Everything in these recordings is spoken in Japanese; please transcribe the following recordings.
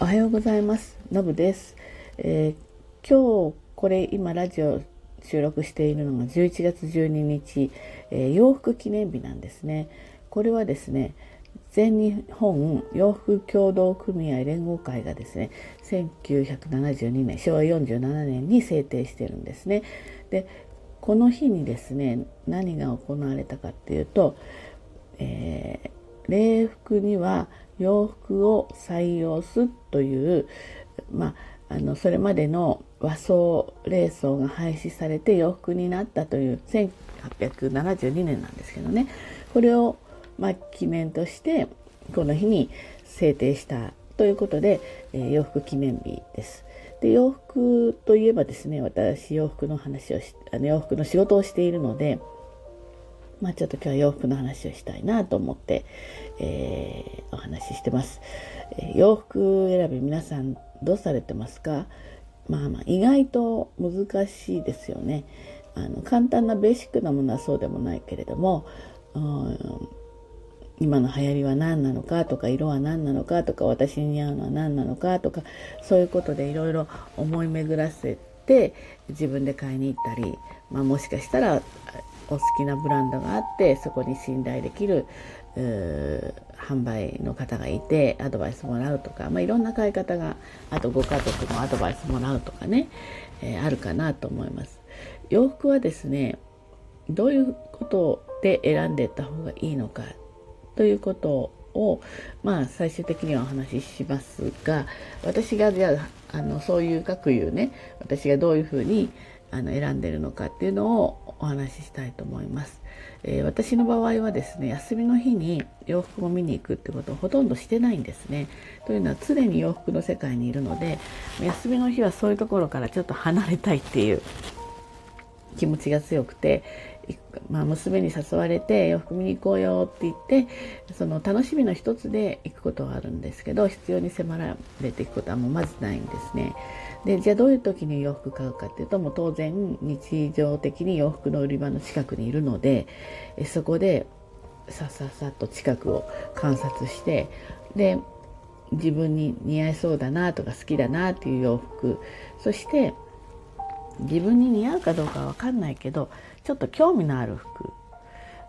おはようございます。のぶです、えー、今日これ今ラジオ収録しているのが11月12日、えー、洋服記念日なんですね。これはですね全日本洋服協同組合連合会がですね1972年昭和47年に制定してるんですね。でこの日にですね何が行われたかっていうと、えー、礼服には洋服を採用すという、まあ、あのそれまでの和装礼装が廃止されて洋服になったという1872年なんですけどねこれを、まあ、記念としてこの日に制定したということで、えー、洋服記念日です。で洋服といえばですね私洋服の話をしあの洋服の仕事をしているのでまあちょっと今日は洋服の話をしたいなと思って、えー、お話ししてます、えー、洋服選び皆さんどうされてますか？まあまあ意外と難しいですよね。あの簡単なベーシックなものはそうでもないけれども、うん、今の流行りは何なのかとか色は何なのかとか私に似合うのは何なのかとかそういうことでいろいろ思い巡らせて自分で買いに行ったり、まあ、もしかしたらお好きなブランドがあってそこに信頼できる販売の方がいてアドバイスもらうとか、まあ、いろんな買い方があとご家族もアドバイスもらうとかね、えー、あるかなと思います。洋服はですねどういうことで選んでいった方がいいのかということをまあ最終的にはお話ししますが私がじゃああのそういう各いうね私がどういうふうにあの選んでるのかっていうのをお話ししたいと思います、えー、私の場合はですね休みの日に洋服を見に行くってことをほとんどしてないんですねというのは常に洋服の世界にいるので休みの日はそういうところからちょっと離れたいっていう気持ちが強くてまあ、娘に誘われて洋服見に行こうよって言ってその楽しみの一つで行くことはあるんですけど必要に迫られていくことはもうまずないんですね。でじゃあどういう時に洋服買うかっていうともう当然日常的に洋服の売り場の近くにいるのでそこでさっさっさっと近くを観察してで自分に似合いそうだなとか好きだなっていう洋服そして自分に似合うかどうかは分かんないけどちょっと興味のある服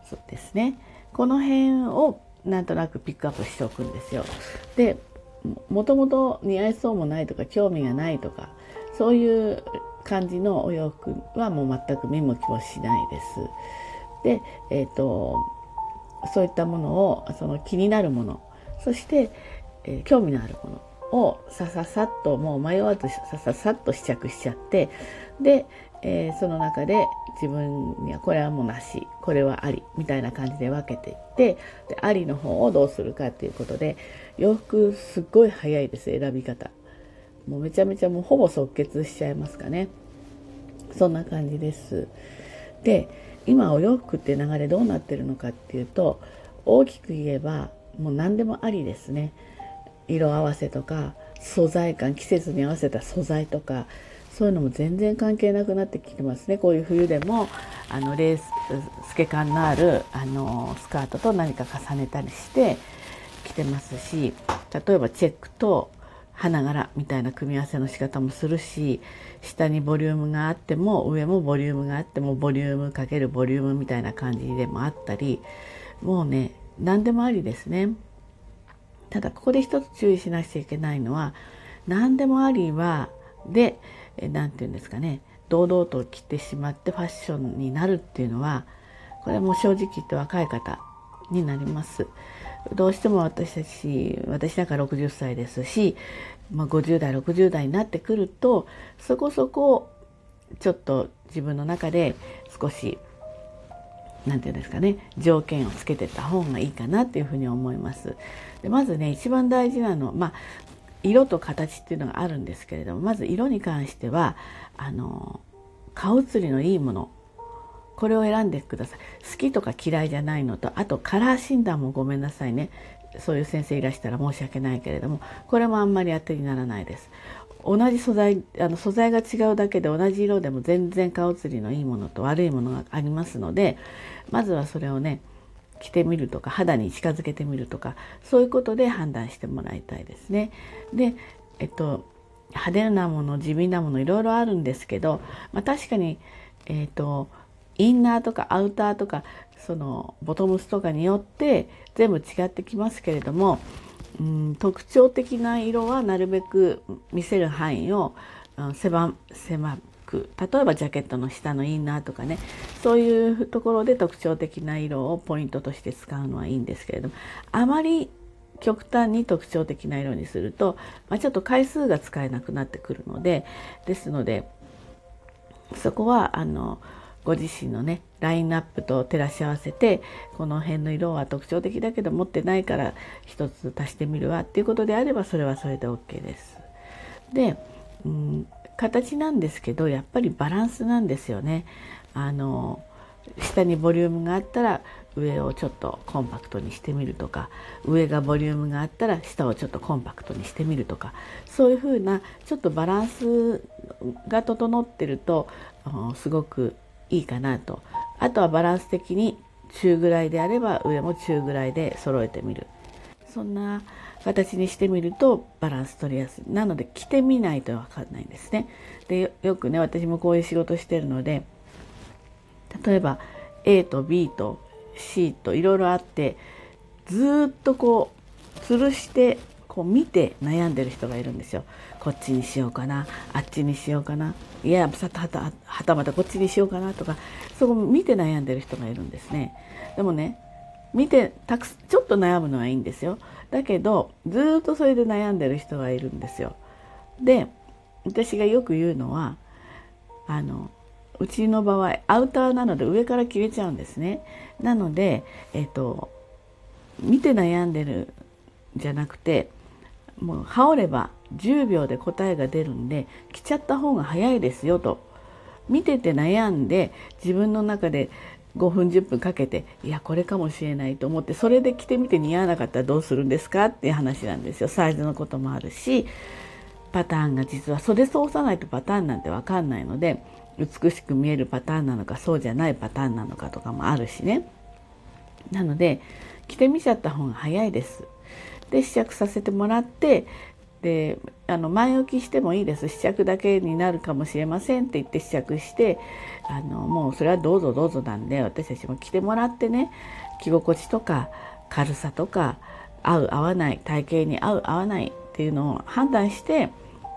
そうですねこの辺をなんとなくピックアップしておくんですよ。でもともと似合いそうもないとか興味がないとかそういう感じのお洋服はもう全く見向きもしないです。で、えーと、そういったものをその気になるものそして、えー、興味のあるものをさささっともう迷わずさささっと試着しちゃってで、えー、その中で自分にはこれはもうなしこれはありみたいな感じで分けていってでありの方をどうするかっていうことで洋服すっごい早いです選び方。もうめちゃめちゃもうほぼ即決しちゃいますかね。そんな感じです。で今お洋服って流れどうなってるのかっていうと大きく言えばもう何でもありですね。色合わせとか素材感季節に合わせた素材とかそういうのも全然関係なくなってきてますねこういう冬でもあのレース透け感のあるあのスカートと何か重ねたりして着てますし例えばチェックと花柄みたいな組み合わせの仕方もするし下にボリュームがあっても上もボリュームがあってもボリュームかけるボリュームみたいな感じでもあったりもうね何でもありですね。ただここで一つ注意しなくちゃいけないのは何でもありはで何て言うんですかね堂々と着てしまってファッションになるっていうのはこれはもう正直言って若い方になります。どうしても私たち私なんか60歳ですし、まあ、50代60代になってくるとそこそこちょっと自分の中で少し何て言うんですかね条件をつけてた方がいいかなっていうふうに思います。でまずね一番大事なのまあ色と形っていうのがあるんですけれどもまず色に関してはあの顔写りのいいものこれを選んでください。好きとか嫌いじゃないのとあとカラー診断もごめんなさいね。そういう先生いらしたら申し訳ないけれどもこれもあんまり当てにならないです。同じ素材あの素材が違うだけで同じ色でも全然顔写りのいいものと悪いものがありますのでまずはそれをね着てみるとか肌に近づけてみるとかそういうことで判断してもらいたいですね。でえっと派手なもの地味なものいろいろあるんですけど、まあ、確かに、えっとインナーとかアウターとかそのボトムスとかによって全部違ってきますけれども、うん、特徴的な色はなるべく見せる範囲を狭狭く例えばジャケットの下のインナーとかねそういうところで特徴的な色をポイントとして使うのはいいんですけれどもあまり極端に特徴的な色にすると、まあ、ちょっと回数が使えなくなってくるのでですのでそこはあのご自身のねラインナップと照らし合わせてこの辺の色は特徴的だけど持ってないから一つ足してみるわっていうことであればそれはそれで OK です。で、うん、形なんですけどやっぱりバランスなんですよね。あの下にボリュームがあったら上をちょっとコンパクトにしてみるとか上がボリュームがあったら下をちょっとコンパクトにしてみるとかそういうふうなちょっとバランスが整ってるとすごくいいかなとあとはバランス的に中ぐらいであれば上も中ぐらいで揃えてみるそんな形にしてみるとバランス取りやすいなので着てみないと分かんないんですねでよくね私もこういう仕事してるので例えば A と B と C といろいろあってずっとこう吊るしてこう見て悩んでる人がいるんですよ。こっちにしようかなあっちにしようかないやはたはたまたこっちにしようかなとかそこ見て悩んでる人がいるんですね。でもね見てたくちょっと悩むのはいいんですよ。だけどずっとそれで悩んでる人がいるんですよ。で私がよく言うのはあのうちの場合アウターなので上から切れちゃうんですね。なので、えっと、見て悩んでるじゃなくてもう羽織れば10秒で答えが出るんで着ちゃった方が早いですよと見てて悩んで自分の中で5分10分かけていやこれかもしれないと思ってそれで着てみて似合わなかったらどうするんですかっていう話なんですよ。サイズのこともあるしパターンが実は袖通さないとパターンなんて分かんないので美しく見えるパターンなのかそうじゃないパターンなのかとかもあるしね。なので着てみちゃった方が早いです。で試着させてもらってであの前置きしてもいいです試着だけになるかもしれませんって言って試着してあのもうそれはどうぞどうぞなんで私たちも着てもらってね着心地とか軽さとか合う合わない体型に合う合わないっていうのを判断して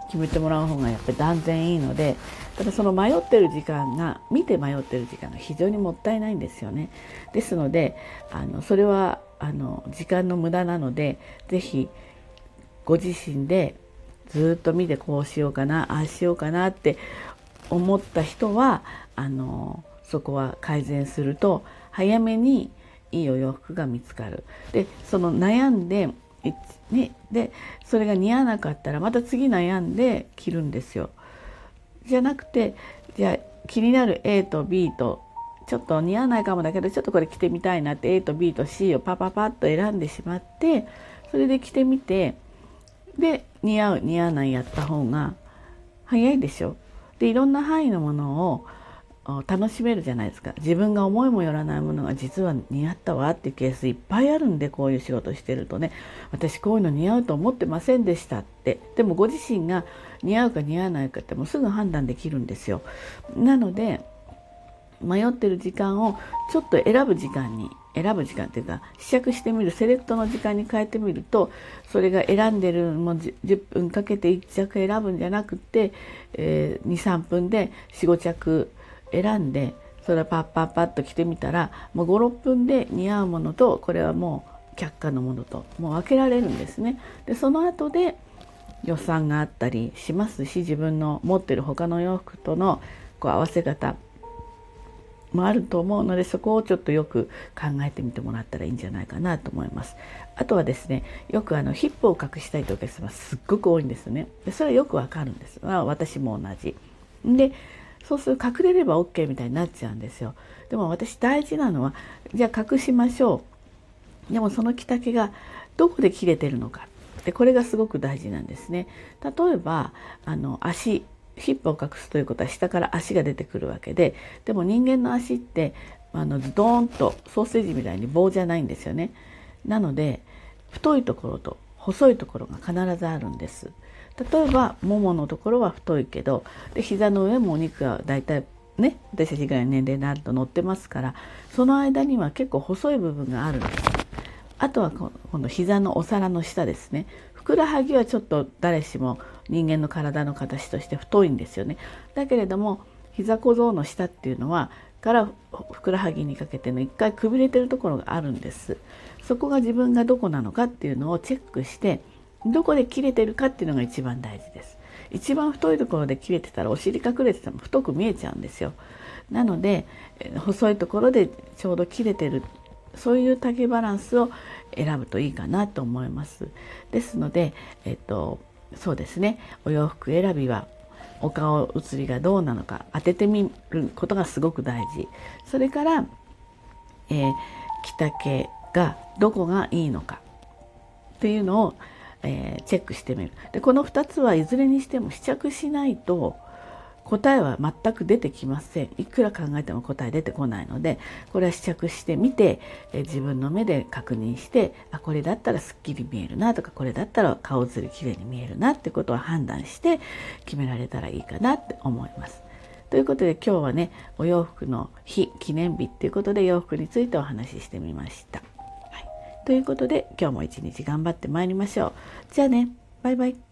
決めてもらう方がやっぱり断然いいのでただその迷ってる時間が見て迷ってる時間が非常にもったいないんですよね。ですのであのそれはあの時間の無駄なので是非ご自身でずっと見てこうしようかなああしようかなって思った人はあのそこは改善すると早めにいいお洋服が見つかる。でその悩んでね、でそれが似合わなかったらまた次悩んで着るんですよ。じゃなくてじゃあ気になる A と B とちょっと似合わないかもだけどちょっとこれ着てみたいなって A と B と C をパパパッと選んでしまってそれで着てみてで似合う似合わないやった方が早いでしょ。でいろんな範囲のものを楽しめるじゃないですか。自分が思いもよらないものが実は似合ったわっていうケースいっぱいあるんでこういう仕事してるとね。私こういうの似合うと思ってませんでしたって。でもご自身が似合うか似合わないかってもうすぐ判断できるんですよ。なので迷ってる時間をちょっと選ぶ時間に選ぶ時間っていうか試着してみるセレクトの時間に変えてみるとそれが選んでるもう 10, 分かけて1着選ぶんじゃなくて、えー、23分で45着選んでそれをパッパッパッと着てみたらもう56分で似合うものとこれはもう却下のものともう分けられるんですね。でその後で予算があったりしますし自分の持ってる他の洋服とのこう合わせ方もあると思うのでそこをちょっとよく考えてみてもらったらいいんじゃないかなと思います。あとはですねよくあのヒップを隠したいとお客様すっごく多いんですね。でそれはよくわかるんです。私も同じ。でそうすると隠れれば OK みたいになっちゃうんですよ。でも私大事なのはじゃあ隠しましょう。でもその着丈がどこで切れてるのかでこれがすごく大事なんですね。例えばあの足ヒップを隠すということは下から足が出てくるわけででも人間の足ってあのズドーンとソーセージみたいに棒じゃないんですよね。なので太いところと細いところが必ずあるんです。例えばもものところは太いけどで膝の上もお肉がだいたいね私たちぐらいの年齢になると乗ってますからその間には結構細い部分があるんです。あとはこの膝のお皿の下ですねふくらはぎはちょっと誰しも人間の体の形として太いんですよね。だけれども膝小僧の下っていうのはからふくらはぎにかけての一回くびれてるところがあるんです。そこが自分がどこなのかっていうのをチェックしてどこで切れてるかっていうのが一番大事です。一番太いところで切れてたらお尻隠れてても太く見えちゃうんですよ。なので細いところでちょうど切れてるそういう丈バランスを選ぶといいかなと思います。ですので、えっと、そうですね。お洋服選びはお顔写りがどうなのか当ててみることがすごく大事。それから、えー、着丈がどこがいいのかっていうのを、えー、チェックしてみる。でこの2つはいずれにしても試着しないと答えは全く出てきませんいくら考えても答え出てこないのでこれは試着してみてえ自分の目で確認してあこれだったらすっきり見えるなとかこれだったら顔写りきれいに見えるなってことを判断して決められたらいいかなって思います。ということで今日はねお洋服の日記念日っていうことで洋服についてお話ししてみました。はい、ということで今日も一日頑張ってまいりましょう。じゃあねバイバイ。